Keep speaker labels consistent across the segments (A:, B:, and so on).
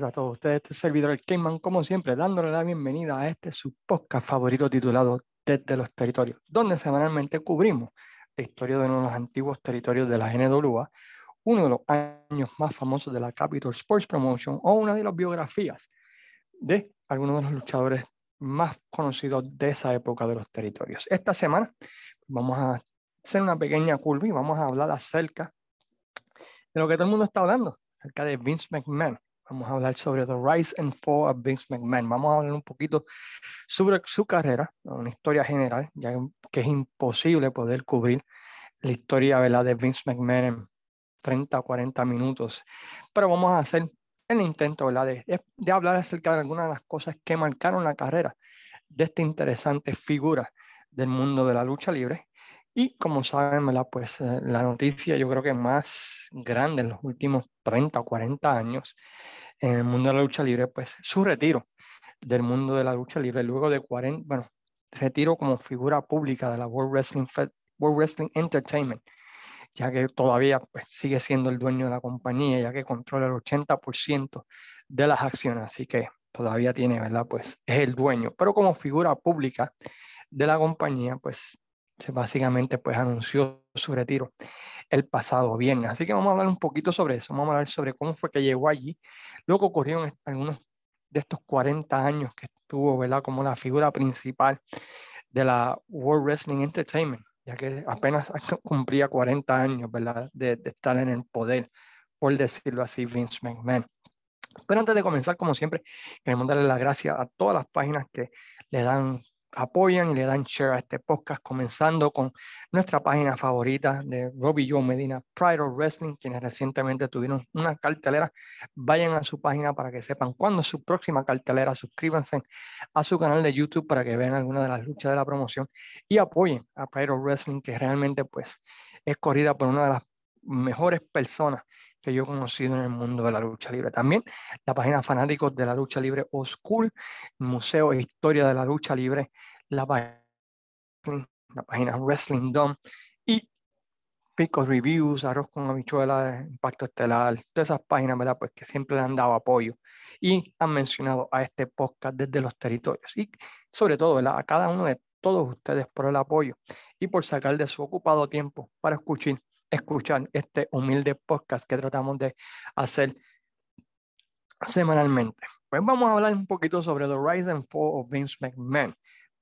A: para todos ustedes, este servidor el Cayman, como siempre, dándole la bienvenida a este su podcast favorito titulado Desde los Territorios, donde semanalmente cubrimos la historia de uno de los antiguos territorios de la NWA, uno de los años más famosos de la Capital Sports Promotion o una de las biografías de algunos de los luchadores más conocidos de esa época de los territorios. Esta semana vamos a hacer una pequeña curva y vamos a hablar acerca de lo que todo el mundo está hablando, acerca de Vince McMahon. Vamos a hablar sobre The Rise and Fall of Vince McMahon. Vamos a hablar un poquito sobre su carrera, una historia general, ya que es imposible poder cubrir la historia ¿verdad? de Vince McMahon en 30 o 40 minutos. Pero vamos a hacer el intento ¿verdad? De, de hablar acerca de algunas de las cosas que marcaron la carrera de esta interesante figura del mundo de la lucha libre y como saben, pues eh, la noticia yo creo que más grande en los últimos 30 o 40 años en el mundo de la lucha libre, pues su retiro del mundo de la lucha libre luego de 40, bueno, retiro como figura pública de la World Wrestling, World Wrestling Entertainment, ya que todavía pues, sigue siendo el dueño de la compañía, ya que controla el 80% de las acciones, así que todavía tiene, ¿verdad? Pues es el dueño, pero como figura pública de la compañía, pues básicamente pues anunció su retiro el pasado viernes. Así que vamos a hablar un poquito sobre eso, vamos a hablar sobre cómo fue que llegó allí. Luego ocurrieron algunos de estos 40 años que estuvo, ¿verdad? Como la figura principal de la World Wrestling Entertainment, ya que apenas cumplía 40 años, ¿verdad? De, de estar en el poder, por decirlo así, Vince McMahon. Pero antes de comenzar, como siempre, queremos darle las gracias a todas las páginas que le dan apoyan y le dan share a este podcast, comenzando con nuestra página favorita de Robbie Joe Medina, Pride of Wrestling, quienes recientemente tuvieron una cartelera. Vayan a su página para que sepan cuándo es su próxima cartelera. Suscríbanse a su canal de YouTube para que vean algunas de las luchas de la promoción y apoyen a Pride of Wrestling, que realmente pues es corrida por una de las mejores personas que yo he conocido en el mundo de la lucha libre. También la página Fanáticos de la Lucha Libre o School, Museo e Historia de la Lucha Libre, la página, la página Wrestling Dome y Pico Reviews, Arroz con Habichuela, Impacto Estelar, todas esas páginas, ¿verdad? Pues que siempre le han dado apoyo y han mencionado a este podcast desde los territorios y sobre todo, ¿verdad? A cada uno de todos ustedes por el apoyo y por sacar de su ocupado tiempo para escuchar escuchar este humilde podcast que tratamos de hacer semanalmente. Pues vamos a hablar un poquito sobre The Rise and Fall of Vince McMahon.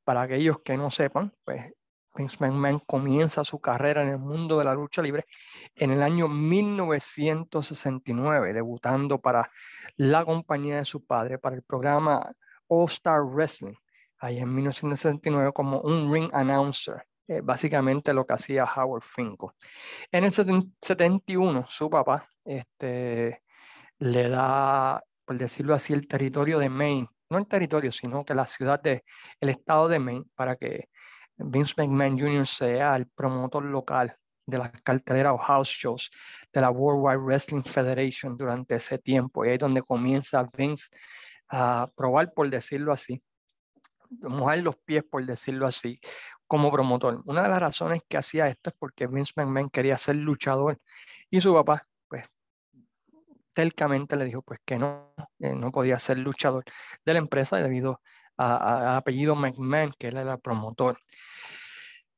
A: Para aquellos que no sepan, pues Vince McMahon comienza su carrera en el mundo de la lucha libre en el año 1969, debutando para la compañía de su padre, para el programa All Star Wrestling, ahí en 1969 como un ring announcer. Eh, básicamente lo que hacía Howard Finkel. En el 71, su papá este, le da, por decirlo así, el territorio de Maine, no el territorio, sino que la ciudad de, el estado de Maine, para que Vince McMahon Jr. sea el promotor local de las carteleras o house shows de la World Wide Wrestling Federation durante ese tiempo. Y ahí es donde comienza Vince a probar, por decirlo así, mojar los pies, por decirlo así, como promotor. Una de las razones que hacía esto es porque Vince McMahon quería ser luchador y su papá, pues, telcamente le dijo pues que no, no podía ser luchador de la empresa debido al apellido McMahon, que él era promotor.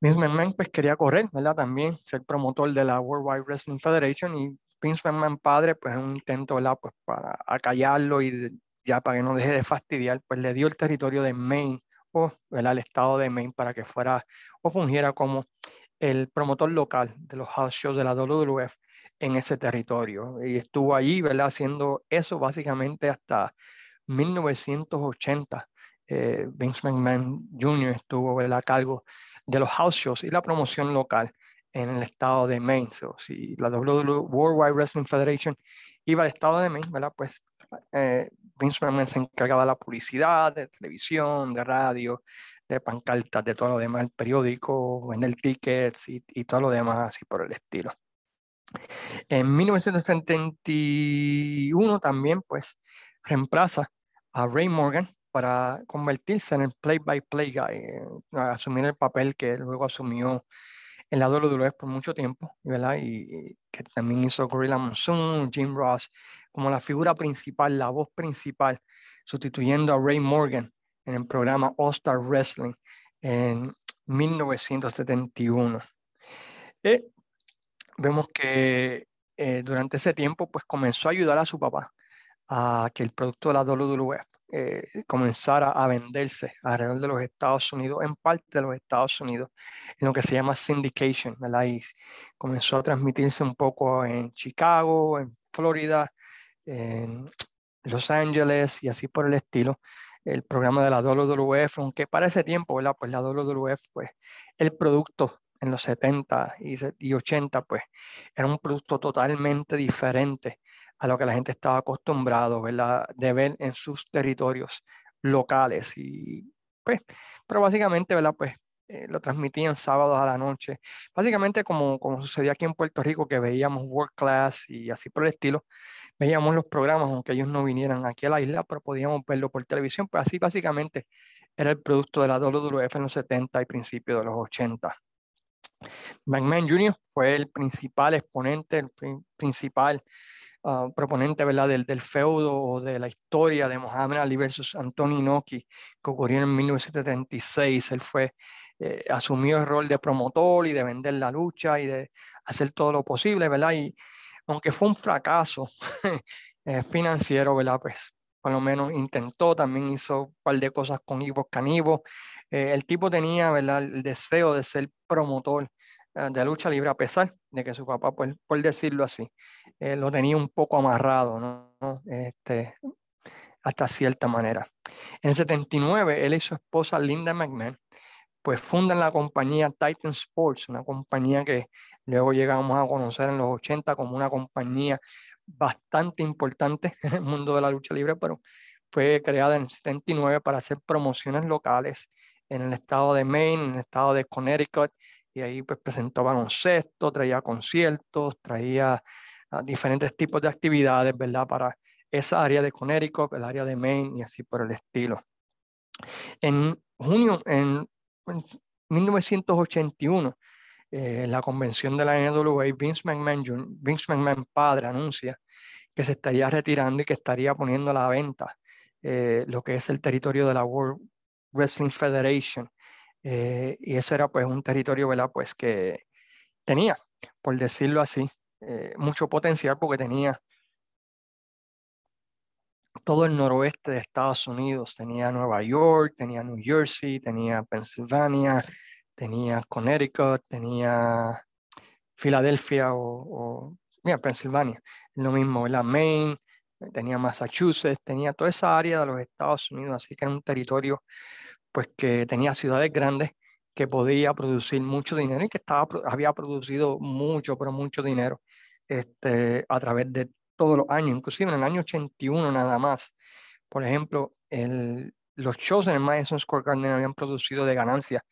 A: Vince McMahon pues quería correr, ¿verdad? También ser promotor de la World Wide Wrestling Federation y Vince McMahon padre, pues un intento, ¿verdad? Pues para acallarlo y ya para que no deje de fastidiar, pues le dio el territorio de Maine o el estado de Maine para que fuera o fungiera como el promotor local de los house shows de la WWF en ese territorio. Y estuvo allí, ¿verdad? Haciendo eso básicamente hasta 1980. Eh, Vince McMahon Jr. estuvo ¿verdad? a cargo de los house shows y la promoción local en el estado de Maine. si la WWE World Wide Wrestling Federation iba al estado de Maine, ¿verdad? Pues eh, Vince se encargaba de la publicidad, de televisión, de radio, de pancartas, de todo lo demás, el periódico, vender tickets y, y todo lo demás así por el estilo. En 1971 también pues reemplaza a Ray Morgan para convertirse en el play-by-play guy, eh, asumir el papel que luego asumió en la WWF por mucho tiempo, ¿verdad? Y, que también hizo Gorilla Monsoon, Jim Ross, como la figura principal, la voz principal, sustituyendo a Ray Morgan en el programa All Star Wrestling en 1971. Y vemos que eh, durante ese tiempo pues comenzó a ayudar a su papá a que el producto de la WWF eh, comenzara a venderse alrededor de los Estados Unidos, en parte de los Estados Unidos, en lo que se llama syndication, ¿verdad? Y comenzó a transmitirse un poco en Chicago, en Florida, en Los Ángeles y así por el estilo. El programa de la WWF, aunque para ese tiempo, ¿verdad? Pues la WWF, pues el producto en los 70 y 80, pues era un producto totalmente diferente a lo que la gente estaba acostumbrado de ver en sus territorios locales. Y, pues, pero básicamente, ¿verdad? Pues eh, lo transmitían sábados a la noche. Básicamente como, como sucedía aquí en Puerto Rico, que veíamos World Class y así por el estilo, veíamos los programas, aunque ellos no vinieran aquí a la isla, pero podíamos verlo por televisión, pues así básicamente era el producto de la WWF en los 70 y principios de los 80. McMahon Jr. fue el principal exponente, el principal Ah, proponente ¿verdad? Del, del, feudo o de la historia de Muhammad Ali versus Anthony Inoki, que ocurrió en 1976. Él fue, eh, asumió el rol de promotor y de vender la lucha y de hacer todo lo posible, ¿verdad? Y aunque fue un fracaso eh, financiero, ¿verdad? Pues por lo menos intentó, también hizo un par de cosas con Ivo Canivo. Eh, el tipo tenía, ¿verdad? El deseo de ser promotor eh, de lucha libre, a pesar de que su papá, pues, por decirlo así, eh, lo tenía un poco amarrado, ¿no? Este, hasta cierta manera. En el 79, él y su esposa Linda McMahon, pues fundan la compañía Titan Sports, una compañía que luego llegamos a conocer en los 80 como una compañía bastante importante en el mundo de la lucha libre, pero fue creada en el 79 para hacer promociones locales en el estado de Maine, en el estado de Connecticut y ahí pues presentó baloncesto, traía conciertos, traía ah, diferentes tipos de actividades, ¿verdad? Para esa área de Connecticut, el área de Maine y así por el estilo. En junio, en, 1981, eh, la convención de la NWA, Vince McMahon, Vince McMahon padre anuncia que se estaría retirando y que estaría poniendo a la venta eh, lo que es el territorio de la World Wrestling Federation eh, y eso era pues un territorio, ¿verdad? Pues que tenía, por decirlo así, eh, mucho potencial porque tenía todo el noroeste de Estados Unidos, tenía Nueva York, tenía New Jersey, tenía Pennsylvania, tenía Connecticut, tenía Filadelfia o, mira, Pennsylvania, lo mismo, la Maine, tenía Massachusetts, tenía toda esa área de los Estados Unidos, así que era un territorio pues que tenía ciudades grandes que podía producir mucho dinero y que estaba, había producido mucho, pero mucho dinero este, a través de todos los años, inclusive en el año 81 nada más. Por ejemplo, el, los shows en el Madison Square Garden habían producido de ganancias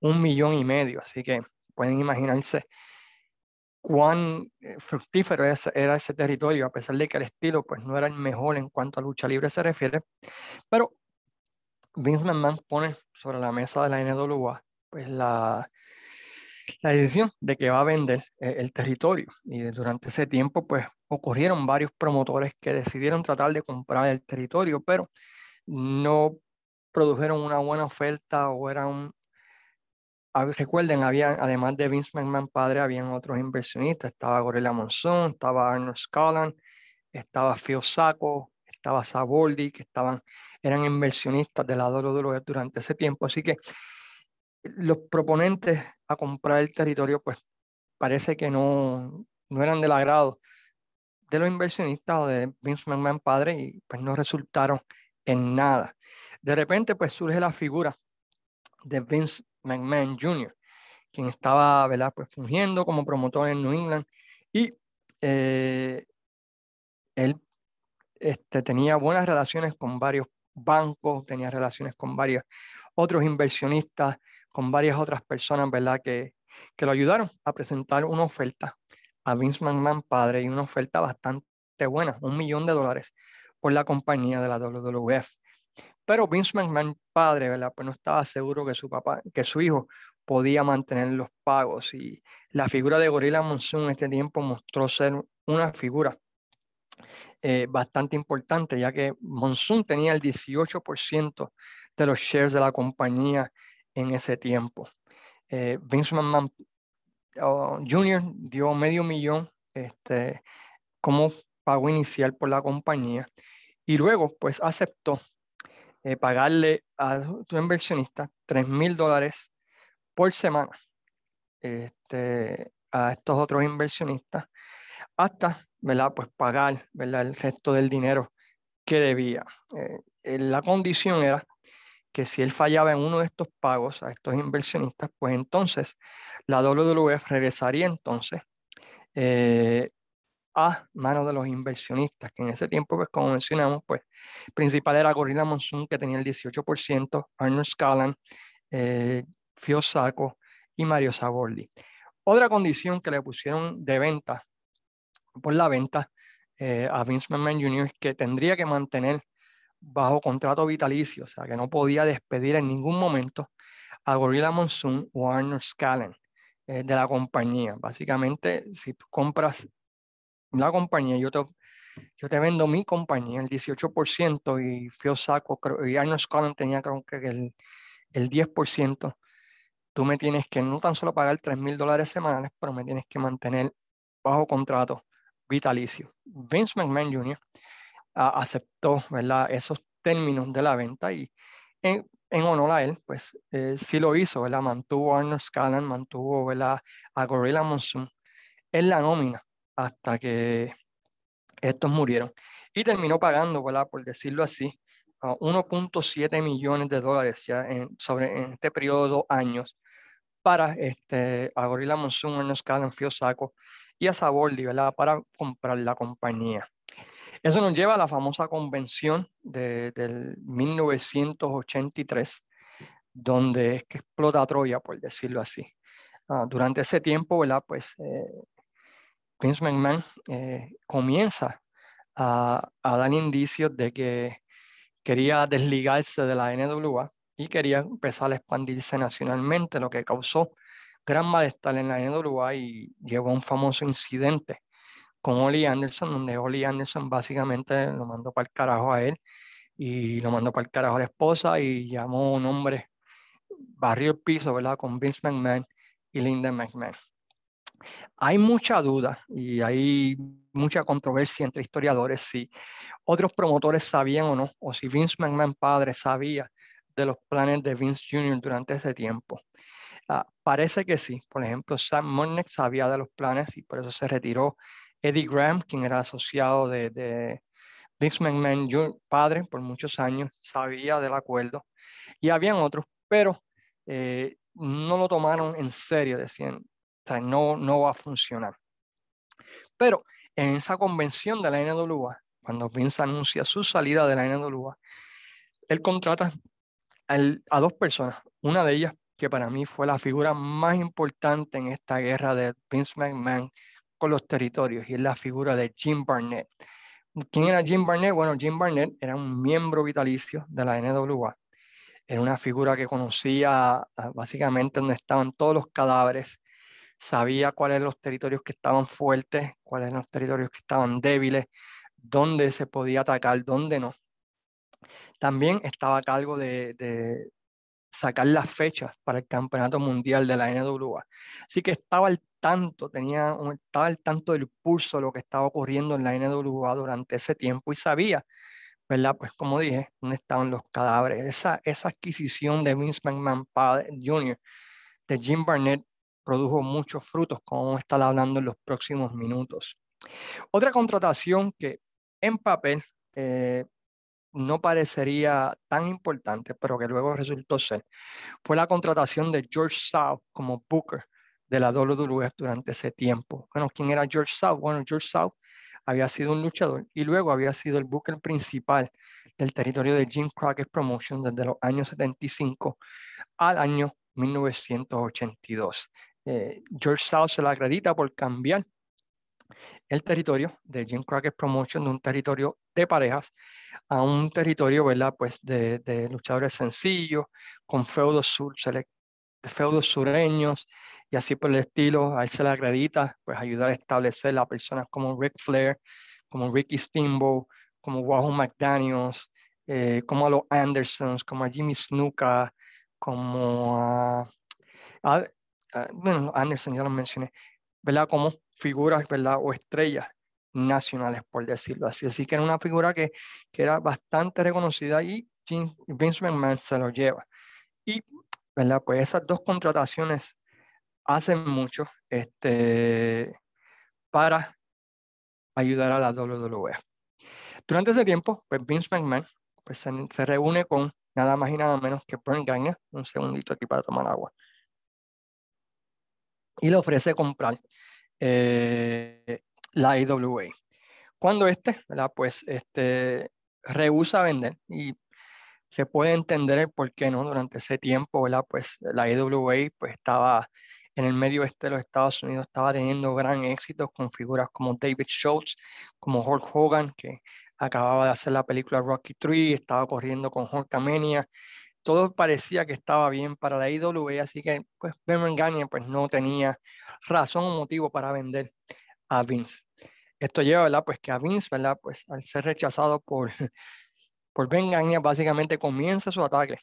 A: un millón y medio, así que pueden imaginarse cuán eh, fructífero era ese territorio, a pesar de que el estilo pues, no era el mejor en cuanto a lucha libre se refiere, pero Vince McMahon pone sobre la mesa de la NWA pues la, la decisión de que va a vender eh, el territorio. Y durante ese tiempo, pues ocurrieron varios promotores que decidieron tratar de comprar el territorio, pero no produjeron una buena oferta o eran... Recuerden, había, además de Vince McMahon padre, habían otros inversionistas. Estaba Gorilla Monzón, estaba Arnold Scotland, estaba Phil Sacco, estaba Saboldi, que estaban, eran inversionistas de la WWE durante ese tiempo. Así que los proponentes a comprar el territorio, pues parece que no, no eran del agrado de los inversionistas o de Vince McMahon padre y pues no resultaron en nada. De repente pues surge la figura de Vince McMahon Jr., quien estaba ¿verdad? Pues, fungiendo como promotor en New England y eh, él este, tenía buenas relaciones con varios bancos, tenía relaciones con varios otros inversionistas, con varias otras personas, ¿verdad? Que, que lo ayudaron a presentar una oferta a Vince McMahon padre y una oferta bastante buena, un millón de dólares por la compañía de la WWF. Pero Vince McMahon padre, ¿verdad? Pues no estaba seguro que su papá, que su hijo podía mantener los pagos. Y la figura de Gorilla Monsoon en este tiempo mostró ser una figura eh, bastante importante, ya que Monsoon tenía el 18% de los shares de la compañía en ese tiempo. Eh, Vince McMahon oh, Jr. dio medio millón este, como pago inicial por la compañía y luego pues aceptó eh, pagarle a tu inversionista 3 mil dólares por semana este, a estos otros inversionistas hasta ¿verdad? Pues pagar ¿verdad? el resto del dinero que debía. Eh, la condición era que si él fallaba en uno de estos pagos a estos inversionistas, pues entonces la WWF regresaría entonces eh, a manos de los inversionistas, que en ese tiempo, pues como mencionamos, pues principal era Gorilla Monsoon, que tenía el 18%, Arnold Scallan, eh, Fio Saco y Mario Sabordi. Otra condición que le pusieron de venta, por la venta eh, a Vince McMahon Jr., es que tendría que mantener bajo contrato vitalicio, o sea, que no podía despedir en ningún momento a Gorilla Monsoon o Arnold Scallan eh, de la compañía. Básicamente, si tú compras la compañía, yo te, yo te vendo mi compañía, el 18%, y Phil Saco y Arnold Scallan tenía creo que el, el 10%, tú me tienes que no tan solo pagar 3 mil dólares semanales, pero me tienes que mantener bajo contrato vitalicio. Vince McMahon Jr aceptó ¿verdad? esos términos de la venta y en, en honor a él, pues eh, sí lo hizo, ¿verdad? mantuvo a Arnold Scallan, mantuvo ¿verdad? a Gorilla Monsoon en la nómina hasta que estos murieron y terminó pagando, ¿verdad? por decirlo así, 1.7 millones de dólares ya en, sobre, en este periodo de dos años para este, a Gorilla Monsoon, Arnold Scallan, Fiosaco y a Sabordi, ¿verdad? para comprar la compañía. Eso nos lleva a la famosa convención de, del 1983, donde es que explota Troya, por decirlo así. Ah, durante ese tiempo, ¿verdad? Pues eh, Vince McMahon eh, comienza a, a, dar indicios de que quería desligarse de la NWA y quería empezar a expandirse nacionalmente, lo que causó gran malestar en la NWA y llevó a un famoso incidente con Oli Anderson, donde Oli Anderson básicamente lo mandó para el carajo a él y lo mandó para el carajo a la esposa y llamó un hombre, barrió el piso, ¿verdad? Con Vince McMahon y Linda McMahon. Hay mucha duda y hay mucha controversia entre historiadores si otros promotores sabían o no, o si Vince McMahon padre sabía de los planes de Vince Jr. durante ese tiempo. Ah, parece que sí. Por ejemplo, Sam Monnick sabía de los planes y por eso se retiró Eddie Graham, quien era asociado de, de Vince McMahon padre por muchos años, sabía del acuerdo. Y habían otros, pero eh, no lo tomaron en serio, decían, no, no va a funcionar. Pero en esa convención de la NWA, cuando Vince anuncia su salida de la NWA, él contrata a dos personas, una de ellas que para mí fue la figura más importante en esta guerra de Vince McMahon con los territorios y es la figura de Jim Barnett. ¿Quién era Jim Barnett? Bueno, Jim Barnett era un miembro vitalicio de la NWA. Era una figura que conocía ah, básicamente donde estaban todos los cadáveres, sabía cuáles eran los territorios que estaban fuertes, cuáles eran los territorios que estaban débiles, dónde se podía atacar, dónde no. También estaba a cargo de, sacar las fechas para el campeonato mundial de la NWA. Así que estaba al tanto, tenía, estaba al tanto del pulso de lo que estaba ocurriendo en la NWA durante ese tiempo y sabía, ¿verdad? Pues como dije, dónde estaban los cadáveres. Esa, esa adquisición de Vince McMahon Jr., de Jim Barnett, produjo muchos frutos, como vamos a estar hablando en los próximos minutos. Otra contratación que en papel eh, no parecería tan importante, pero que luego resultó ser, fue la contratación de George South como Booker de la WWF durante ese tiempo. Bueno, ¿quién era George South? Bueno, George South había sido un luchador y luego había sido el Booker principal del territorio de Jim Crockett Promotion desde los años 75 al año 1982. Eh, George South se le acredita por cambiar el territorio de Jim Crockett Promotion de un territorio de parejas a un territorio, ¿verdad? Pues de, luchadores sencillos, con feudos feudos sureños y así por el estilo. A él se le acredita pues, ayudar a establecer a personas como Rick Flair, como Ricky Steamboat, como Wahoo McDaniels, eh, como a los Andersons, como a Jimmy Snuka, como a, bueno, Anderson ya lo mencioné, ¿verdad? Como figuras, ¿verdad? O estrellas nacionales, por decirlo así. Así que era una figura que, que era bastante reconocida y Vince McMahon se lo lleva. Y, ¿verdad? Pues esas dos contrataciones hacen mucho este, para ayudar a la WWE. Durante ese tiempo, pues Vince McMahon pues, se, reúne con nada más y nada menos que Bernd Gagne, un segundito aquí para tomar agua, y le ofrece comprar eh, la IWA. Cuando este. Pues este, rehúsa vender y se puede entender por qué, ¿no? Durante ese tiempo. Pues la IWA pues estaba en el medio oeste de los Estados Unidos, estaba teniendo gran éxito con figuras como David Schultz, como Hulk Hogan, que acababa de hacer la película Rocky 3, estaba corriendo con Hulkamania, todo parecía que estaba bien para la IWA, así que pues Gagne pues no tenía razón o motivo para vender a Vince. Esto lleva, ¿verdad? Pues que a Vince. Pues al ser rechazado por, por Ben Gagne, básicamente comienza su ataque.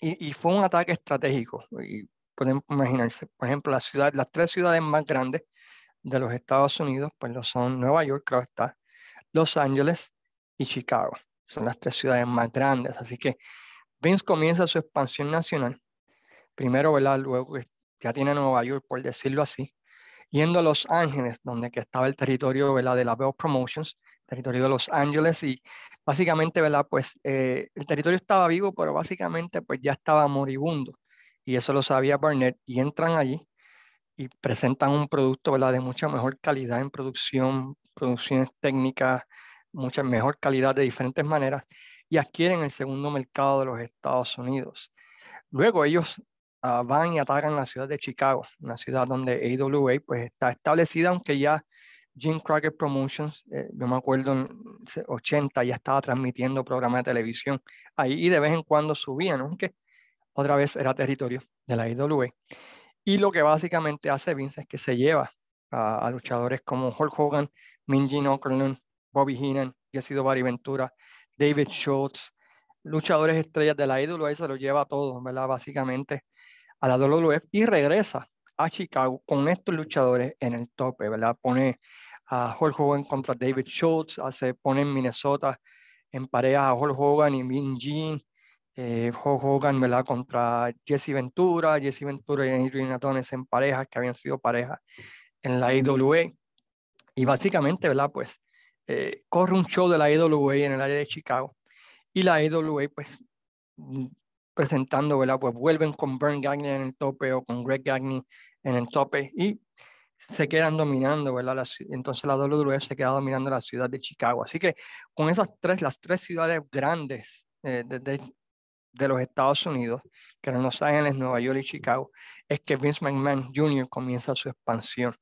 A: Y, fue un ataque estratégico. Y pueden imaginarse, por ejemplo, las tres ciudades más grandes de los Estados Unidos, pues lo son Nueva York, claro está, Los Ángeles y Chicago. Son las tres ciudades más grandes. Así que Vince comienza su expansión nacional. Primero, ¿verdad? Luego ya tiene Nueva York, por decirlo así, yendo a Los Ángeles, donde que estaba el territorio ¿verdad? de la Bell Promotions, territorio de Los Ángeles, y básicamente, ¿verdad? Pues eh, el territorio estaba vivo, pero básicamente pues ya estaba moribundo, y eso lo sabía Barnett, y entran allí y presentan un producto, ¿verdad? De mucha mejor calidad en producción, producciones técnicas, mucha mejor calidad de diferentes maneras, y adquieren el segundo mercado de los Estados Unidos. Luego ellos uh, van y atacan la ciudad de Chicago, una ciudad donde AWA pues, está establecida, aunque ya Jim Crockett Promotions, eh, yo me acuerdo en 80 ya estaba transmitiendo programas de televisión ahí y de vez en cuando subían, aunque otra vez era territorio de la IWA. Y lo que básicamente hace Vince es que se lleva a, luchadores como Hulk Hogan, Minji Okerlund, Bobby Heenan, Jesse Barry Ventura, David Schultz, luchadores estrellas de la IWA, se lo lleva a todos, ¿verdad? Básicamente a la WWF y regresa a Chicago con estos luchadores en el tope, ¿verdad? Pone a Hulk Hogan contra David Schultz, hace, pone en Minnesota en pareja a Hulk Hogan y Min Jean, eh, Hulk Hogan, ¿verdad? Contra Jesse Ventura, Jesse Ventura y Adrian Atones en pareja, que habían sido pareja en la IWA. Y básicamente, ¿verdad? Pues eh, corre un show de la IWA en el área de Chicago y la IWA pues mm, presentando, ¿verdad? Pues vuelven con Bernd Gagne en el tope o con Greg Gagne en el tope y se quedan dominando, ¿verdad? entonces la WWE se queda dominando la ciudad de Chicago. Así que con esas tres, las tres ciudades grandes eh, de, de los Estados Unidos, que eran Los Ángeles, Nueva York y Chicago, es que Vince McMahon Jr. comienza su expansión.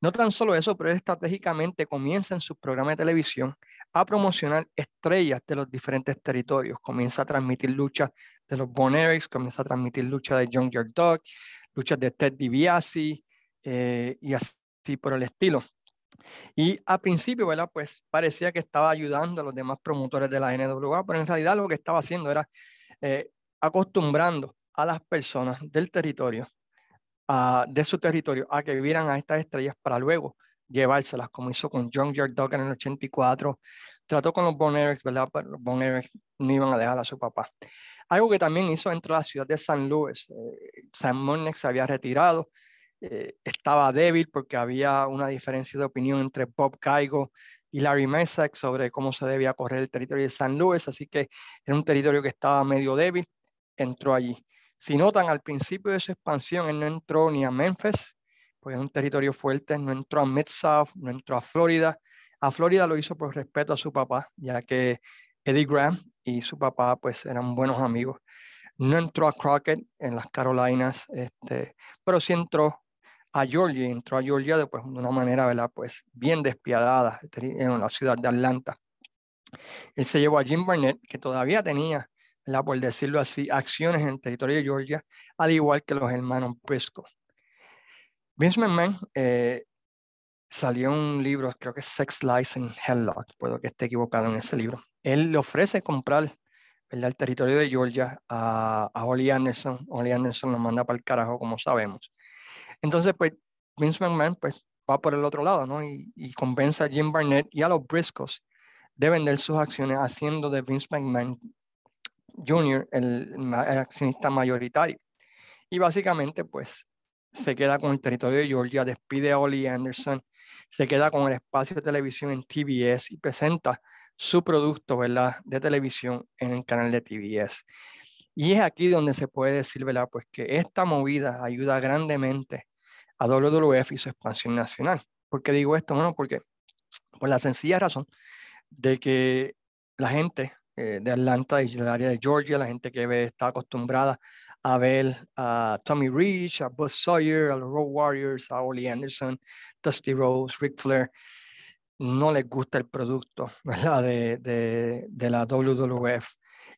A: No tan solo eso, pero estratégicamente comienza en su programa de televisión a promocionar estrellas de los diferentes territorios. Comienza a transmitir luchas de los Bon comienza a transmitir luchas de John Dog, luchas de Ted DiBiase eh, y así por el estilo. Y al principio, ¿verdad? Pues parecía que estaba ayudando a los demás promotores de la NWA, pero en realidad lo que estaba haciendo era eh, acostumbrando a las personas del territorio, de su territorio, a que vivieran a estas estrellas para luego llevárselas, como hizo con John Dog en el 84. Trató con los Bon ¿verdad? Pero los Bon no iban a dejar a su papá. Algo que también hizo dentro de la ciudad de San Luis. Eh, Sam Monnex se había retirado, eh, estaba débil porque había una diferencia de opinión entre Bob Caigo y Larry Messick sobre cómo se debía correr el territorio de San Luis, así que era un territorio que estaba medio débil, entró allí. Si notan, al principio de su expansión, él no entró ni a Memphis, porque es un territorio fuerte, no entró a Mid-South, no entró a Florida. A Florida lo hizo por respeto a su papá, ya que Eddie Graham y su papá pues eran buenos amigos. No entró a Crockett en las Carolinas, este, pero sí entró a Georgia, entró a Georgia de, pues, de una manera, ¿verdad? Pues bien despiadada en la ciudad de Atlanta. Él se llevó a Jim Barnett, que todavía tenía ¿verdad? por decirlo así, acciones en territorio de Georgia, al igual que los hermanos Briscoe. Vince McMahon eh, salió un libro, creo que Sex Lies and Helllock, puedo que esté equivocado en ese libro. Él le ofrece comprar el territorio de Georgia a, Holly Anderson. Holly Anderson lo manda para el carajo, como sabemos. Entonces, pues, Vince McMahon pues, va por el otro lado, ¿no? Y, convence a Jim Barnett y a los Briscoes de vender sus acciones, haciendo de Vince McMahon Jr. el, el accionista mayoritario. Y básicamente, pues, se queda con el territorio de Georgia, despide a Ollie Anderson, se queda con el espacio de televisión en TBS y presenta su producto ¿verdad? de televisión en el canal de TBS. Y es aquí donde se puede decir ¿verdad? Pues que esta movida ayuda grandemente a WWF y su expansión nacional. ¿Por qué digo esto? Bueno, porque por la sencilla razón de que la gente eh, de Atlanta y del área de Georgia, la gente que ve, está acostumbrada a ver a Tommy Rich, a Buzz Sawyer, a los Road Warriors, a Ollie Anderson, Dusty Rose, Ric Flair, no les gusta el producto De, la WWF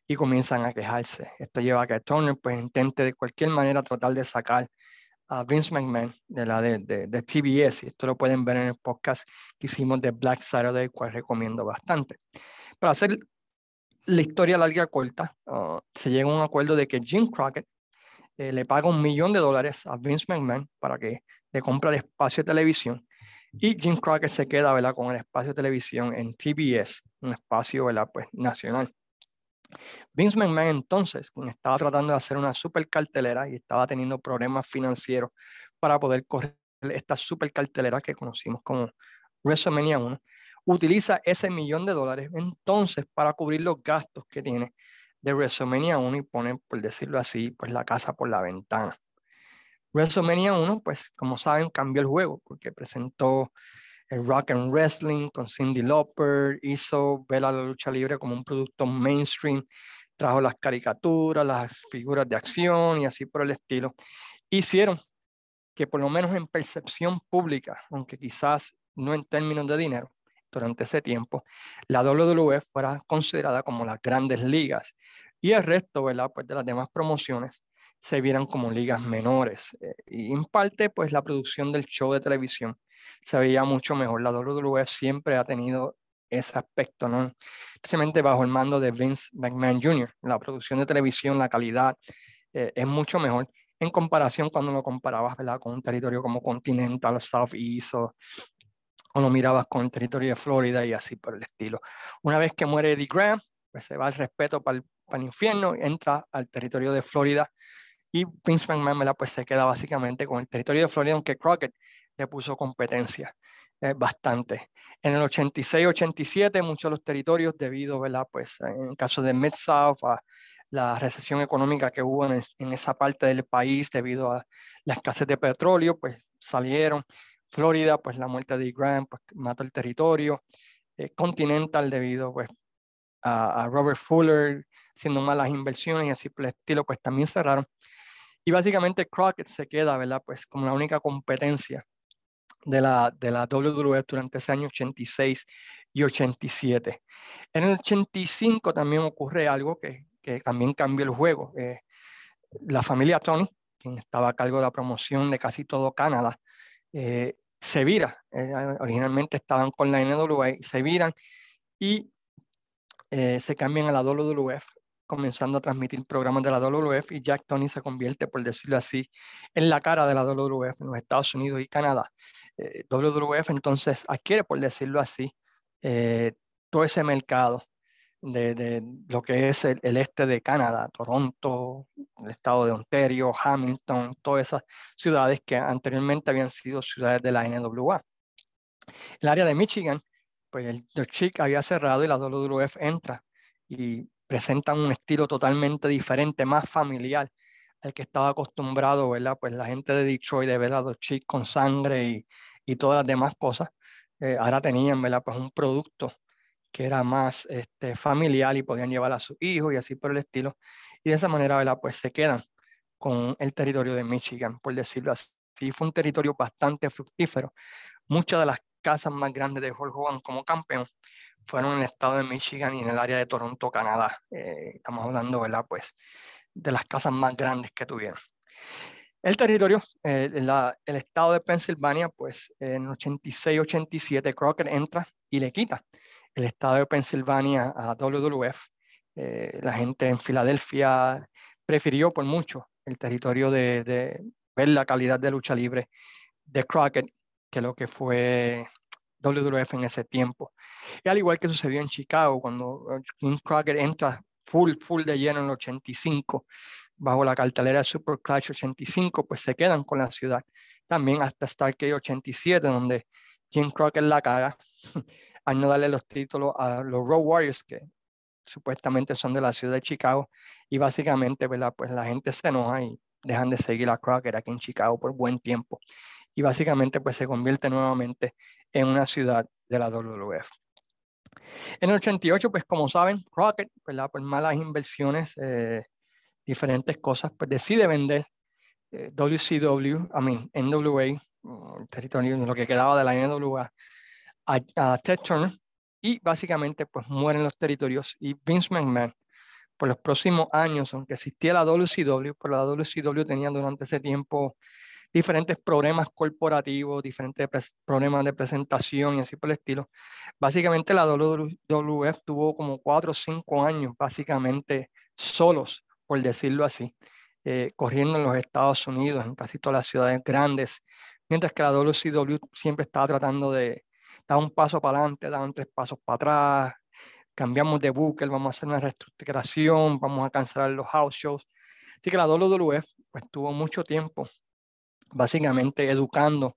A: y comienzan a quejarse. Esto lleva a que Turner pues, intente de cualquier manera tratar de sacar a Vince McMahon de la de, de, TBS. Esto lo pueden ver en el podcast que hicimos de Black Saturday, cual recomiendo bastante. Para hacer la historia larga corta, uh, se llega a un acuerdo de que Jim Crockett eh, le paga un millón de dólares a Vince McMahon para que le compre el espacio de televisión y Jim Crockett se queda ¿verdad? con el espacio de televisión en TBS, un espacio ¿verdad? Pues, nacional. Vince McMahon entonces, quien estaba tratando de hacer una super cartelera y estaba teniendo problemas financieros para poder correr esta super cartelera que conocimos como WrestleMania 1, utiliza ese millón de dólares entonces para cubrir los gastos que tiene de WrestleMania 1 y pone, por decirlo así, pues la casa por la ventana. WrestleMania 1, pues como saben, cambió el juego porque presentó el rock and wrestling con Cindy Lauper, hizo ver a la lucha libre como un producto mainstream, trajo las caricaturas, las figuras de acción y así por el estilo. Hicieron que por lo menos en percepción pública, aunque quizás no en términos de dinero, durante ese tiempo, la WWF fuera considerada como las grandes ligas y el resto, ¿verdad? Pues de las demás promociones se vieran como ligas menores. Eh, y en parte, pues la producción del show de televisión se veía mucho mejor. La WWF siempre ha tenido ese aspecto, ¿no? Especialmente bajo el mando de Vince McMahon Jr. La producción de televisión, la calidad eh, es mucho mejor en comparación cuando lo comparabas, ¿verdad? Con un territorio como Continental, Southeast o, o lo mirabas con el territorio de Florida y así por el estilo. Una vez que muere Eddie Graham, pues se va el respeto para el, para el infierno, entra al territorio de Florida y Vince McMahon pues, se queda básicamente con el territorio de Florida, aunque Crockett le puso competencia eh, bastante. En el 86-87, muchos de los territorios, debido, ¿verdad? Pues, en el caso de Mid-South, a la recesión económica que hubo en, en, esa parte del país debido a la escasez de petróleo, pues salieron. Florida, pues la muerte de Grant, pues mató el territorio. Eh, Continental, debido pues, a, a Robert Fuller, haciendo malas inversiones y así por el estilo, pues también cerraron. Y básicamente Crockett se queda, ¿verdad? Pues como la única competencia de la, de la WWF durante ese año 86 y 87. En el 85 también ocurre algo que, que también cambió el juego. Eh, la familia Tony, quien estaba a cargo de la promoción de casi todo Canadá, eh, se vira. Eh, originalmente estaban con la NWA, se viran y se cambian a la WWF comenzando a transmitir programas de la WWF y Jack Tony se convierte, por decirlo así, en la cara de la WWF en los Estados Unidos y Canadá. Eh, WWF entonces adquiere, por decirlo así, eh, todo ese mercado de, lo que es el, este de Canadá, Toronto, el estado de Ontario, Hamilton, todas esas ciudades que anteriormente habían sido ciudades de la NWA. El área de Michigan, pues el, el Chic había cerrado y la WWF entra y presentan un estilo totalmente diferente, más familiar al que estaba acostumbrado, ¿verdad? Pues la gente de Detroit de ver a los chicos con sangre y, y, todas las demás cosas. Eh, ahora tenían, ¿verdad? Pues un producto que era más este, familiar y podían llevar a sus hijos y así por el estilo. Y de esa manera, ¿verdad? Pues se quedan con el territorio de Michigan, por decirlo así. Fue un territorio bastante fructífero. Muchas de las casas más grandes de Hulk Hogan como campeón fueron en el estado de Michigan y en el área de Toronto, Canadá. Eh, estamos hablando, ¿verdad? Pues de las casas más grandes que tuvieron. El territorio, eh, el estado de Pensilvania, pues en 86-87 Crockett entra y le quita el estado de Pensilvania a WWF. Eh, la gente en Filadelfia prefirió por mucho el territorio de, de, ver la calidad de lucha libre de Crockett que lo que fue WWF en ese tiempo. Y al igual que sucedió en Chicago, cuando King Crockett entra full, full de lleno en el 85, bajo la cartelera Super Clash 85, pues se quedan con la ciudad. También hasta Starcade 87, donde Jim Crockett la caga al no darle los títulos a los Road Warriors, que supuestamente son de la ciudad de Chicago, y básicamente, ¿verdad? Pues la gente se enoja y dejan de seguir a Crockett aquí en Chicago por buen tiempo. Y básicamente, pues se convierte nuevamente en una ciudad de la WWF. En el 88, pues como saben, Crockett, ¿verdad? por malas inversiones, eh, diferentes cosas, pues decide vender WCW, I mean, NWA, el territorio, lo que quedaba de la NWA, a, Ted Turner, y básicamente pues mueren los territorios y Vince McMahon por los próximos años, aunque existía la WCW, pero la WCW tenía durante ese tiempo diferentes problemas corporativos, diferentes problemas de presentación y así por el estilo. Básicamente la WWF tuvo como cuatro o cinco años básicamente solos, por decirlo así, eh, corriendo en los Estados Unidos, en casi todas las ciudades grandes, mientras que la WCW siempre estaba tratando de dar un paso para adelante, dar tres pasos para atrás, cambiamos de Booker, vamos a hacer una reestructuración, vamos a cancelar los house shows. Así que la WWF pues tuvo mucho tiempo básicamente educando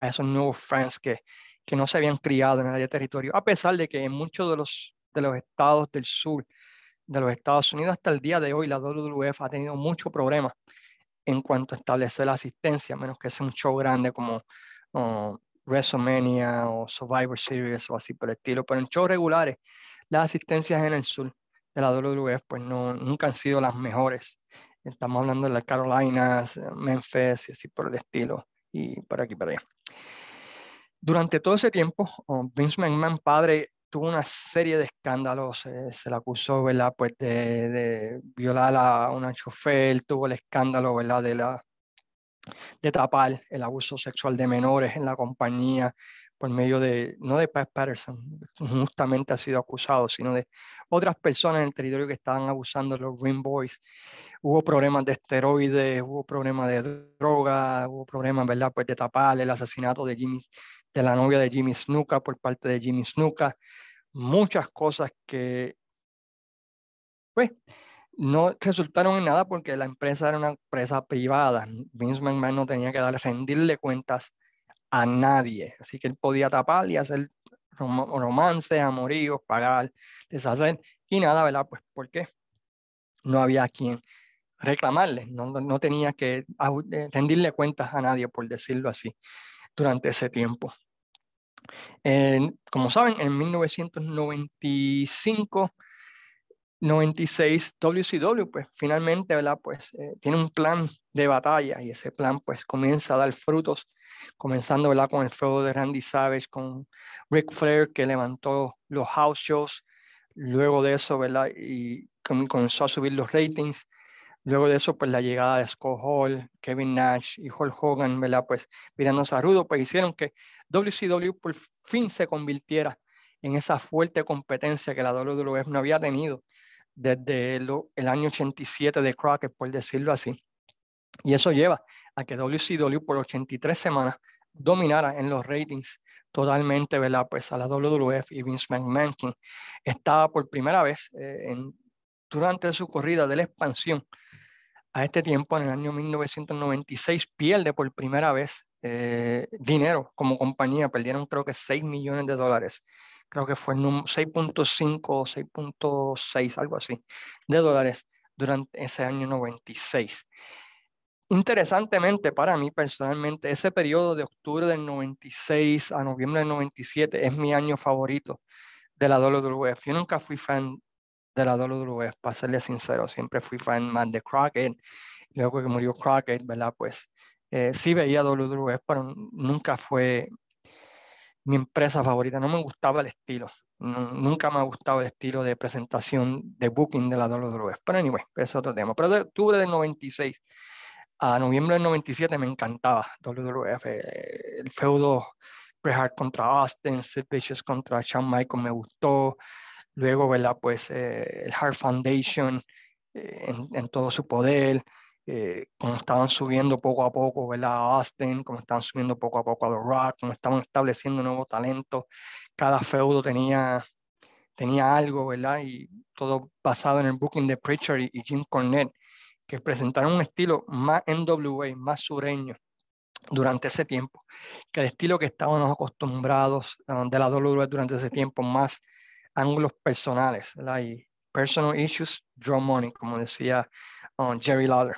A: a esos nuevos fans que, que no se habían criado en el territorio, a pesar de que en muchos de los, de los estados del sur de los Estados Unidos hasta el día de hoy, la WWF ha tenido mucho problema en cuanto a establecer la asistencia, menos que sea un show grande como WrestleMania o Survivor Series o así por el estilo, pero en shows regulares, las asistencias en el sur de la WWF pues no, nunca han sido las mejores. Estamos hablando de las Carolinas, Memphis y así por el estilo, y por aquí, por allá. Durante todo ese tiempo, Vince McMahon, padre, tuvo una serie de escándalos. Eh, se le acusó, ¿verdad? Pues de, de, violar a una chofer, tuvo el escándalo, ¿verdad? De, la, de tapar el abuso sexual de menores en la compañía por medio de, no de Pat Patterson, justamente ha sido acusado, sino de otras personas en el territorio que estaban abusando de los Green Boys. Hubo problemas de esteroides, hubo problemas de droga, hubo problemas, ¿verdad? Pues de tapar el asesinato de Jimmy, de la novia de Jimmy Snuka por parte de Jimmy Snuka. Muchas cosas que, pues, no resultaron en nada porque la empresa era una empresa privada. Vince McMahon no tenía que darle, rendirle cuentas a nadie. Así que él podía tapar y hacer romances, amoríos, pagar, deshacer y nada, ¿verdad? Pues ¿por qué? No había quien reclamarle, no, no tenía que eh, rendirle cuentas a nadie, por decirlo así, durante ese tiempo. como saben, en 1995 96 WCW, pues finalmente, ¿verdad? Pues eh, tiene un plan de batalla y ese plan pues comienza a dar frutos, comenzando, ¿verdad? Con el fuego de Randy Savage, con Ric Flair que levantó los house shows, luego de eso, ¿verdad? Y comenzó a subir los ratings, luego de eso pues la llegada de Scott Hall, Kevin Nash y Hulk Hogan, ¿verdad? Pues mirándose a rudo, pues hicieron que WCW por fin se convirtiera en esa fuerte competencia que la WWF no había tenido desde el año 87 de Crockett, por decirlo así. Y eso lleva a que WCW por 83 semanas dominara en los ratings totalmente, ¿verdad? Pues a la WWF y Vince McMahon, estaba por primera vez eh, en, durante su corrida de la expansión a este tiempo, en el año 1996, pierde por primera vez eh, dinero como compañía, perdieron creo que 6 millones de dólares creo que fue 6.5 o 6.6, algo así, de dólares durante ese año 96. Interesantemente, para mí personalmente, ese periodo de octubre del 96 a noviembre del 97 es mi año favorito de la WWF. Yo nunca fui fan de la WWF, para serle sincero, siempre fui fan más de Crockett. Luego que murió Crockett, ¿verdad? Pues eh, sí veía WWF, pero nunca fue mi empresa favorita, no me gustaba el estilo nunca me ha gustado el estilo de presentación de booking de la WWF. Pero anyway, es otro tema. Pero de octubre del 96 a noviembre del 97 me encantaba WWF. Eh, el feudo Bret contra Austin, Sid Vicious contra Shawn Michaels me gustó. Luego, ¿verdad? Pues eh, el Hart Foundation eh, en, en, todo su poder. Como estaban subiendo poco a poco, ¿verdad? A Austin, como estaban subiendo poco a poco a The Rock, como estaban estableciendo nuevos talentos. Cada feudo tenía, tenía algo, ¿verdad? Y todo basado en el booking de Preacher y Jim Cornette que presentaron un estilo más NWA, más sureño durante ese tiempo, que el estilo que estábamos acostumbrados um, de la WWE durante ese tiempo, más ángulos personales, ¿verdad? Y personal issues, draw money, como decía um, Jerry Lawler.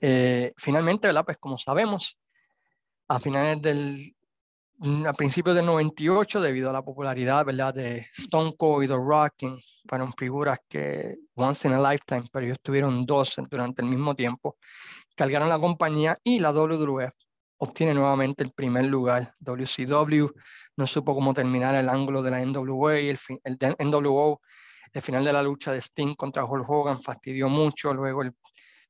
A: Eh, finalmente, ¿verdad? Pues como sabemos, a finales del a principios del 98, debido a la popularidad ¿verdad? de Stone Cold y The Rock, fueron figuras que once in a lifetime, pero ellos tuvieron dos durante el mismo tiempo, cargaron la compañía y la WWF obtiene nuevamente el primer lugar. WCW no supo cómo terminar el ángulo de la NWA el, el NWO, el final de la lucha de Sting contra Hulk Hogan fastidió mucho, luego el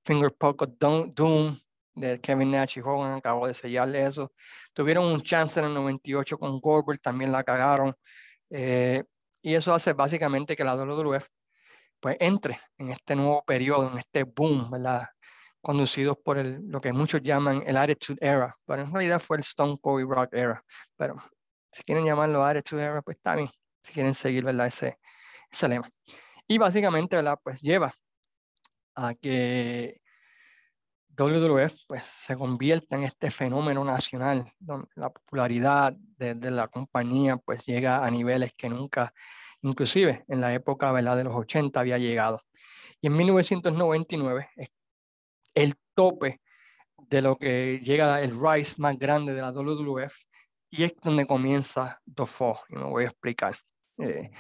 A: Finger Poke of Doom de Kevin Nash y Hogan, acabó de sellarle eso. Tuvieron un chance en el 98 con Goldberg, también la cagaron. Eh, y eso hace básicamente que la WWF pues entre en este nuevo periodo, en este boom, ¿verdad? Conducidos por el, lo que muchos llaman el Attitude Era, pero en realidad fue el Stone Cold Rock Era. Pero si quieren llamarlo Attitude Era, pues está bien, si quieren seguir, ¿verdad? Ese, ese lema. Y básicamente, ¿verdad? Pues lleva a que WWF pues, se convierte en este fenómeno nacional, donde la popularidad de, la compañía pues, llega a niveles que nunca, inclusive en la época ¿verdad? de los 80, había llegado. Y en 1999 es el tope de lo que llega el rise más grande de la WWF y es donde comienza The Fall, y me voy a explicar. Eh,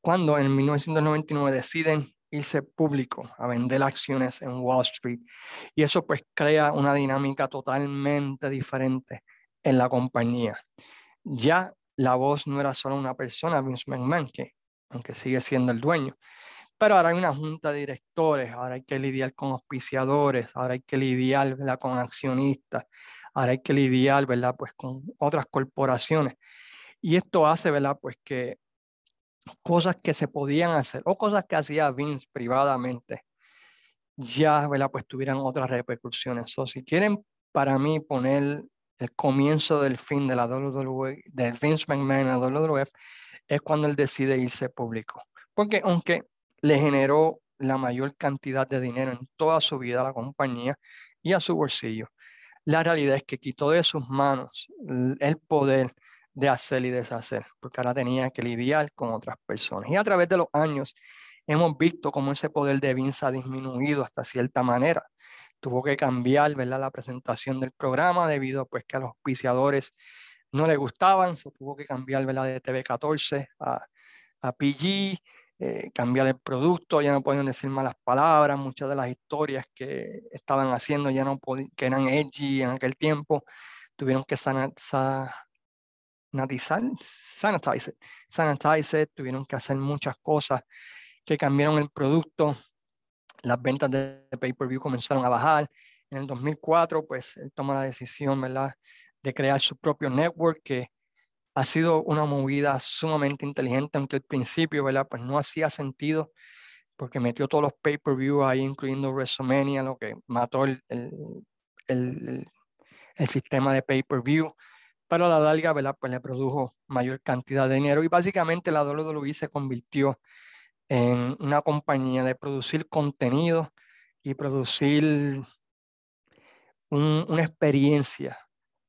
A: cuando en 1999 deciden irse público a vender acciones en Wall Street. Y eso pues crea una dinámica totalmente diferente en la compañía. Ya la voz no era solo una persona, Vince McMahon, que aunque sigue siendo el dueño, pero ahora hay una junta de directores, ahora hay que lidiar con auspiciadores, ahora hay que lidiar ¿verdad? con accionistas, ahora hay que lidiar ¿verdad? Pues con otras corporaciones. Y esto hace ¿verdad? Pues que cosas que se podían hacer o cosas que hacía Vince privadamente, ya, ¿verdad? Pues tuvieran otras repercusiones. O si quieren para mí poner el comienzo del fin de la WWE, de Vince McMahon a WWF, es cuando él decide irse público. Porque aunque le generó la mayor cantidad de dinero en toda su vida a la compañía y a su bolsillo, la realidad es que quitó de sus manos el poder de hacer y deshacer, porque ahora tenía que lidiar con otras personas. Y a través de los años hemos visto cómo ese poder de Vince ha disminuido hasta cierta manera. Tuvo que cambiar ¿verdad? la presentación del programa debido a pues, que a los auspiciadores no le gustaban, se tuvo que cambiar ¿verdad? de TV14 a, a PG, eh, cambiar el producto, ya no podían decir malas palabras, muchas de las historias que estaban haciendo ya no que eran edgy en aquel tiempo, tuvieron que sanar, sanitizer, sanitizer, tuvieron que hacer muchas cosas que cambiaron el producto, las ventas de pay-per-view comenzaron a bajar. En el 2004, pues él toma la decisión, ¿verdad?, de crear su propio network, que ha sido una movida sumamente inteligente, aunque al principio, ¿verdad?, pues no hacía sentido, porque metió todos los pay-per-view ahí, incluyendo WrestleMania, lo que mató el, el, el, el sistema de pay-per-view pero a la larga, ¿verdad? Pues le produjo mayor cantidad de dinero y básicamente la WWE se convirtió en una compañía de producir contenido y producir una experiencia,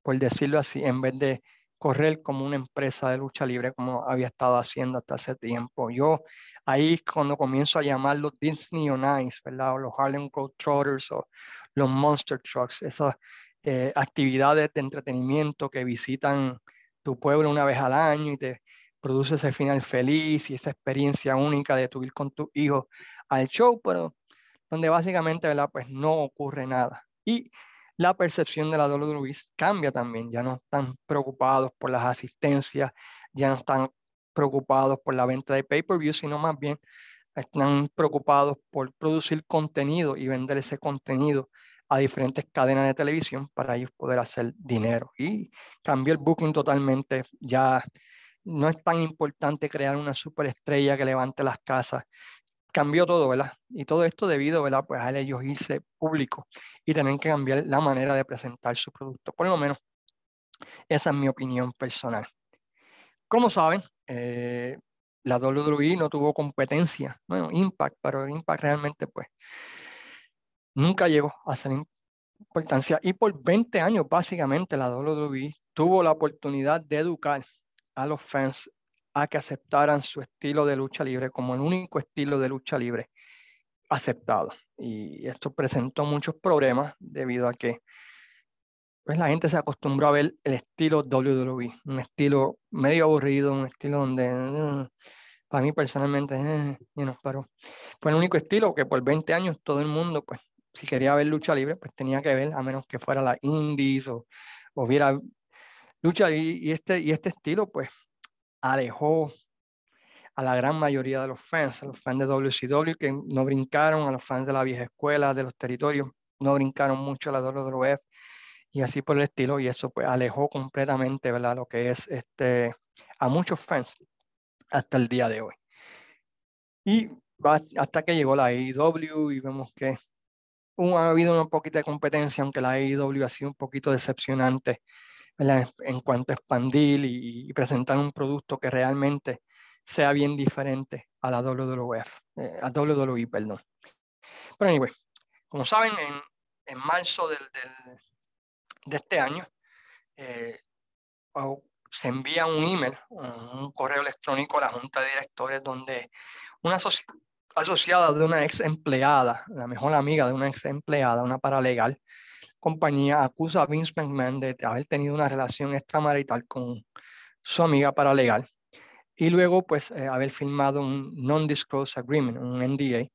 A: por decirlo así, en vez de correr como una empresa de lucha libre como había estado haciendo hasta hace tiempo. Yo ahí cuando comienzo a llamar los Disney on Ice, ¿verdad? O los Harlem Trotters o los Monster Trucks, esas eh, actividades de entretenimiento que visitan tu pueblo una vez al año y te produce ese final feliz y esa experiencia única de tu ir con tus hijos al show, pero donde básicamente ¿verdad? Pues no ocurre nada. Y la percepción de la WWE cambia también, ya no están preocupados por las asistencias, ya no están preocupados por la venta de pay-per-view, sino más bien están preocupados por producir contenido y vender ese contenido a diferentes cadenas de televisión para ellos poder hacer dinero. Y cambió el booking totalmente. Ya no es tan importante crear una superestrella que levante las casas. Cambió todo, ¿verdad? Y todo esto debido, ¿verdad? Pues a ellos irse público y tener que cambiar la manera de presentar su producto. Por lo menos, esa es mi opinión personal. Como saben, eh, la WWE no tuvo competencia, bueno, Impact, pero Impact realmente pues nunca llegó a ser importancia. Y por 20 años básicamente la WWE tuvo la oportunidad de educar a los fans a que aceptaran su estilo de lucha libre como el único estilo de lucha libre aceptado. Y esto presentó muchos problemas debido a que pues la gente se acostumbró a ver el estilo WWE, un estilo medio aburrido, un estilo donde mm, para mí personalmente, eh, pero fue el único estilo que por 20 años todo el mundo, pues si quería ver lucha libre, pues tenía que ver, a menos que fuera la indies o, o viera lucha y, este, y este estilo, pues alejó a la gran mayoría de los fans, a los fans de WCW que no brincaron, a los fans de la vieja escuela, de los territorios, no brincaron mucho a la WWF y así por el estilo, y eso pues alejó completamente, ¿verdad? Lo que es este, a muchos fans hasta el día de hoy. Y hasta que llegó la AEW y vemos que ha habido una poquita de competencia, aunque la AEW ha sido un poquito decepcionante en cuanto a expandir y, presentar un producto que realmente sea bien diferente a la WWF, eh, a WWE, perdón. Pero anyway, como saben, en, en marzo del, del de este año, eh, se envía un email, un correo electrónico a la junta de directores donde una asociada de una ex empleada, la mejor amiga de una ex empleada, una paralegal, compañía acusa a Vince McMahon de haber tenido una relación extramarital con su amiga paralegal y luego pues eh, haber firmado un non-disclosure agreement, un NDA,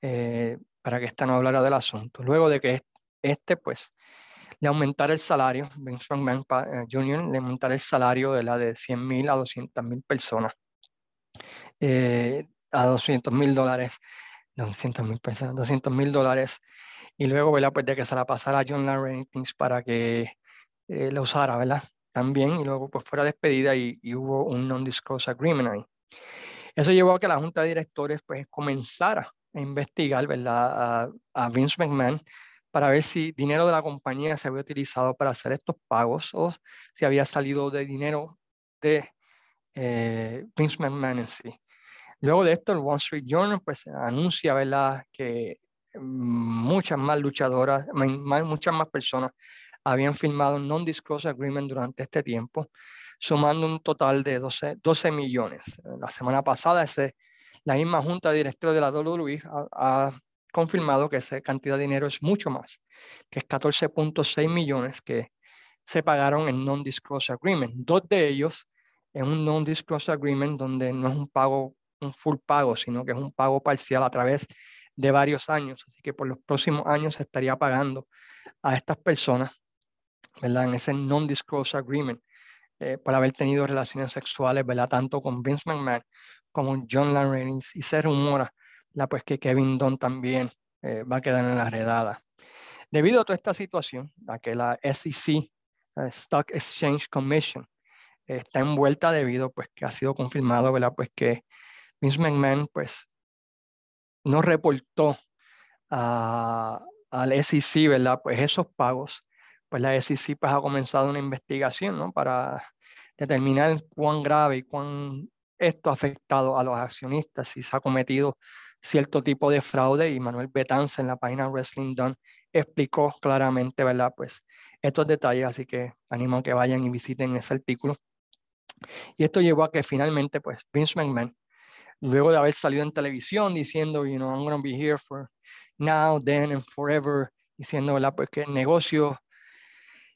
A: eh, para que esta no hablara del asunto. Luego de que este pues le aumentar el salario, Vince McMahon eh, Jr., le aumentar el salario de la de 100 mil a 200 mil personas, a 200 mil dólares, 200 mil personas, 200 mil dólares, y luego, ¿verdad? Pues de que se la pasara a John Larry para que eh, la usara, ¿verdad? También, y luego pues fuera despedida y, hubo un non-disclosure agreement ahí. Eso llevó a que la junta de directores pues comenzara a investigar, ¿verdad? A, a Vince McMahon para ver si dinero de la compañía se había utilizado para hacer estos pagos o si había salido de dinero de eh, Vince McMahon en sí. Luego de esto, el Wall Street Journal pues anuncia ¿verdad? que muchas más luchadoras, muchas más personas habían firmado un non-disclosure agreement durante este tiempo, sumando un total de 12, 12 millones. La semana pasada, ese, la misma junta directora de la WWE ha confirmado que esa cantidad de dinero es mucho más, que es 14.6 millones que se pagaron en non-disclosure agreement. Dos de ellos en un non-disclosure agreement donde no es un pago, un full pago, sino que es un pago parcial a través de varios años. Así que por los próximos años se estaría pagando a estas personas, ¿verdad? En ese non-disclosure agreement, eh, por haber tenido relaciones sexuales, ¿verdad? Tanto con Vince McMahon como John Larraín y se rumora la pues que Kevin Dunn también eh, va a quedar en la redada. Debido a toda esta situación, a que la SEC, eh, Stock Exchange Commission, está envuelta debido pues que ha sido confirmado, ¿verdad? Pues que Vince McMahon pues no reportó al SEC, ¿verdad? Pues esos pagos, pues la SEC pues ha comenzado una investigación, ¿no? Para determinar cuán grave y cuán esto ha afectado a los accionistas, si se ha cometido cierto tipo de fraude y Manuel Betanza en la página Wrestling Done explicó claramente, ¿verdad? Pues estos detalles, así que animo a que vayan y visiten ese artículo. Y esto llevó a que finalmente, pues Vince McMahon, luego de haber salido en televisión diciendo, you know, I'm going to be here for now, then and forever, diciendo, ¿verdad? Pues que el negocio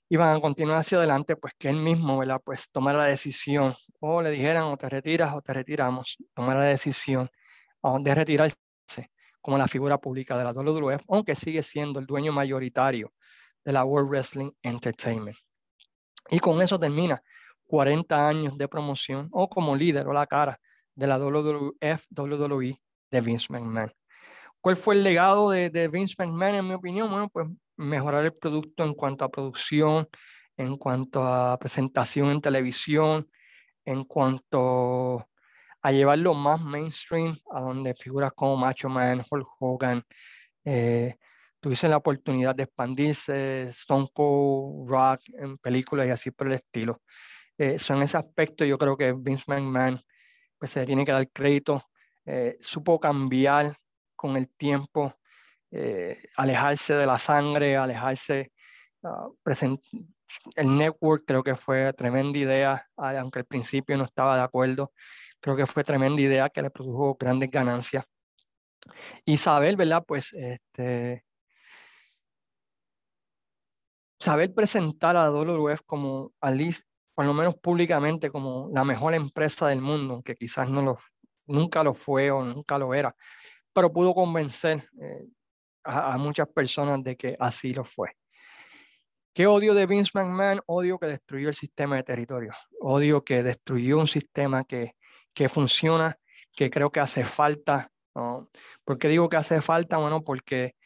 A: iban a continuar hacia adelante, pues que él mismo, ¿verdad? Pues tomara la decisión, o le dijeran, o te retiras o te retiramos, tomara la decisión de retirarse como la figura pública de la WWF, aunque sigue siendo el dueño mayoritario de la World Wrestling Entertainment. Y con eso termina 40 años de promoción o como líder o la cara de la WWF, WWE de Vince McMahon. ¿Cuál fue el legado de, de Vince McMahon, en mi opinión? Bueno, pues mejorar el producto en cuanto a producción, en cuanto a presentación en televisión, en cuanto a llevarlo más mainstream, a donde figuras como Macho Man, Hulk Hogan, eh, tuviesen la oportunidad de expandirse, Stone Cold, Rock, en películas y así por el estilo. Eh, son ese aspecto, yo creo que Vince McMahon pues se tiene que dar crédito, eh, supo cambiar con el tiempo, eh, alejarse de la sangre, alejarse, uh, el network creo que fue tremenda idea, aunque al principio no estaba de acuerdo, creo que fue tremenda idea que le produjo grandes ganancias. Y saber, ¿verdad? Pues este, saber presentar a WWF como, al por lo menos públicamente, como la mejor empresa del mundo, que quizás no lo, nunca lo fue o nunca lo era, pero pudo convencer eh, a, muchas personas de que así lo fue. ¿Qué odio de Vince McMahon? Odio que destruyó el sistema de territorio. Odio que destruyó un sistema que, que funciona, que creo que hace falta. ¿no? ¿Por qué digo que hace falta? Bueno, porque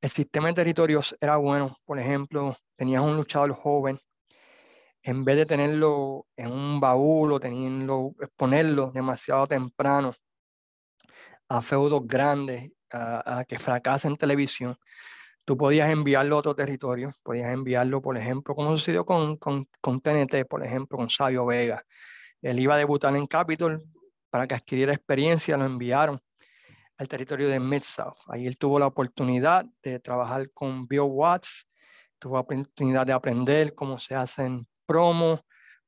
A: el sistema de territorios era bueno. Por ejemplo, tenías un luchador joven. En vez de tenerlo en un baúl o tenerlo, exponerlo demasiado temprano a feudos grandes, a, a que fracasen en televisión, tú podías enviarlo a otro territorio, podías enviarlo, por ejemplo, como sucedió con, con, con TNT, por ejemplo, con Sabio Vega. Él iba a debutar en Capitol para que adquiriera experiencia, lo enviaron al territorio de Mid-South. Ahí él tuvo la oportunidad de trabajar con Bill Watts, tuvo la oportunidad de aprender cómo se hacen promos,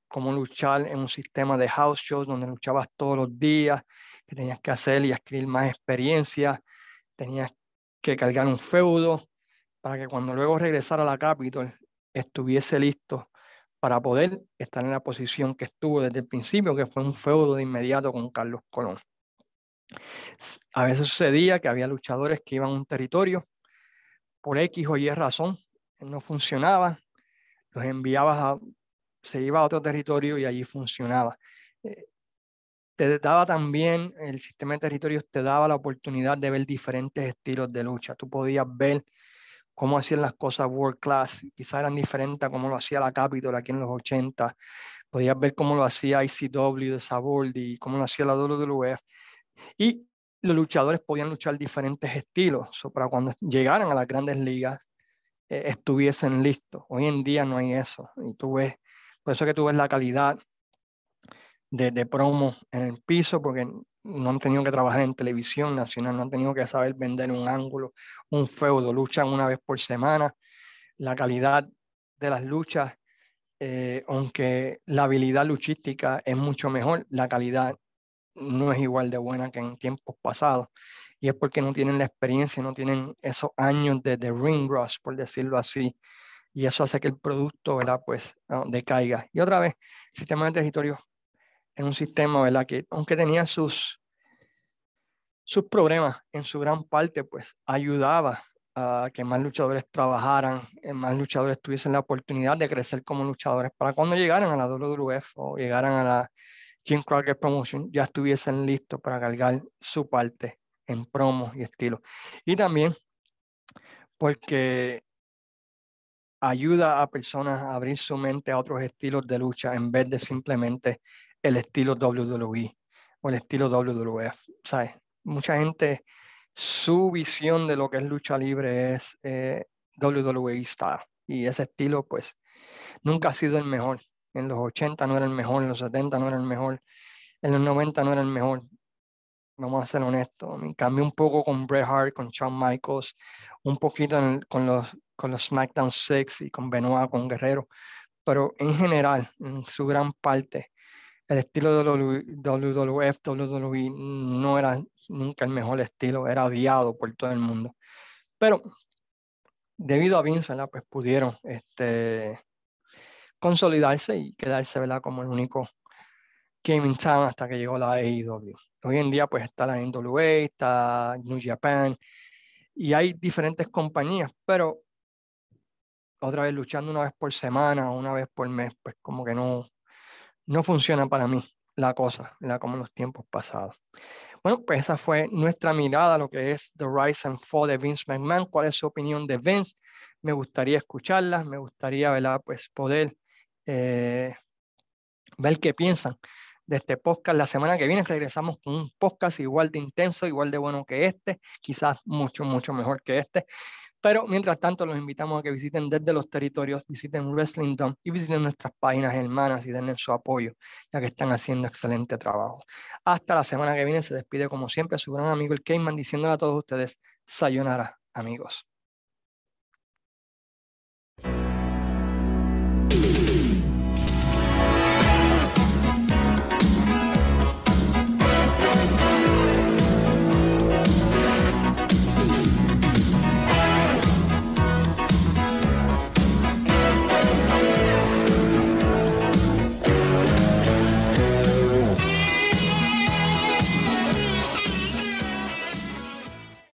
A: cómo luchar en un sistema de house shows donde luchabas todos los días, que tenías que hacer y adquirir más experiencia, tenías que cargar un feudo, para que cuando luego regresara a la Capitol estuviese listo para poder estar en la posición que estuvo desde el principio, que fue un feudo de inmediato con Carlos Colón. A veces sucedía que había luchadores que iban a un territorio por X o Y razón, no funcionaba, los enviabas a, se iba a otro territorio y allí funcionaba. Eh, te daba también, el sistema de territorios te daba la oportunidad de ver diferentes estilos de lucha. Tú podías ver cómo hacían las cosas world class, quizás eran diferentes a cómo lo hacía la Capitol aquí en los 80, podías ver cómo lo hacía ICW de Saboldi, cómo lo hacía la WWF, y los luchadores podían luchar diferentes estilos, para cuando llegaran a las grandes ligas eh, estuviesen listos. Hoy en día no hay eso, y tú ves, por eso que tú ves la calidad de, de promo en el piso, porque no han tenido que trabajar en televisión nacional, no han tenido que saber vender un ángulo, un feudo, luchan una vez por semana. La calidad de las luchas, eh, aunque la habilidad luchística es mucho mejor, la calidad no es igual de buena que en tiempos pasados. Y es porque no tienen la experiencia, no tienen esos años de, de ring rust, por decirlo así. Y eso hace que el producto, ¿verdad? Pues decaiga. Y otra vez, sistema de territorio en un sistema, ¿verdad? Que aunque tenía sus, sus problemas, en su gran parte, pues ayudaba a que más luchadores trabajaran, eh, más luchadores tuviesen la oportunidad de crecer como luchadores para cuando llegaran a la WWF o llegaran a la Jim Crockett Promotion, ya estuviesen listos para cargar su parte en promos y estilo. Y también porque ayuda a personas a abrir su mente a otros estilos de lucha en vez de simplemente el estilo WWE o el estilo WWF. ¿sabes? Mucha gente, su visión de lo que es lucha libre es eh, WWE Star. Y ese estilo, pues, nunca ha sido el mejor. En los 80 no era el mejor, en los 70 no era el mejor, en los 90 no era el mejor. Vamos a ser honestos. Cambié un poco con Bret Hart, con Shawn Michaels, un poquito con, los, con los SmackDown 6 y con Benoit, con Guerrero. Pero en general, en su gran parte, el estilo de WWF, WWE no era nunca el mejor estilo, era odiado por todo el mundo. Pero debido a Vince, pues pudieron este, consolidarse y quedarse ¿verdad? como el único gaming town hasta que llegó la AEW. Hoy en día pues está la NWA, está New Japan y hay diferentes compañías, pero otra vez luchando una vez por semana o una vez por mes, pues como que no, no funciona para mí la cosa, la como en los tiempos pasados. Bueno, pues esa fue nuestra mirada a lo que es The Rise and Fall de Vince McMahon. ¿Cuál es su opinión de Vince? Me gustaría escucharla, me gustaría ¿verdad? Pues poder eh, ver qué piensan de este podcast. La semana que viene regresamos con un podcast igual de intenso, igual de bueno que este, quizás mucho, mucho mejor que este. Pero mientras tanto, los invitamos a que visiten desde los territorios, visiten Wrestling Dome y visiten nuestras páginas hermanas y denle su apoyo, ya que están haciendo excelente trabajo. Hasta la semana que viene se despide, como siempre, su gran amigo el Cayman, diciéndole a todos ustedes, sayonara, amigos.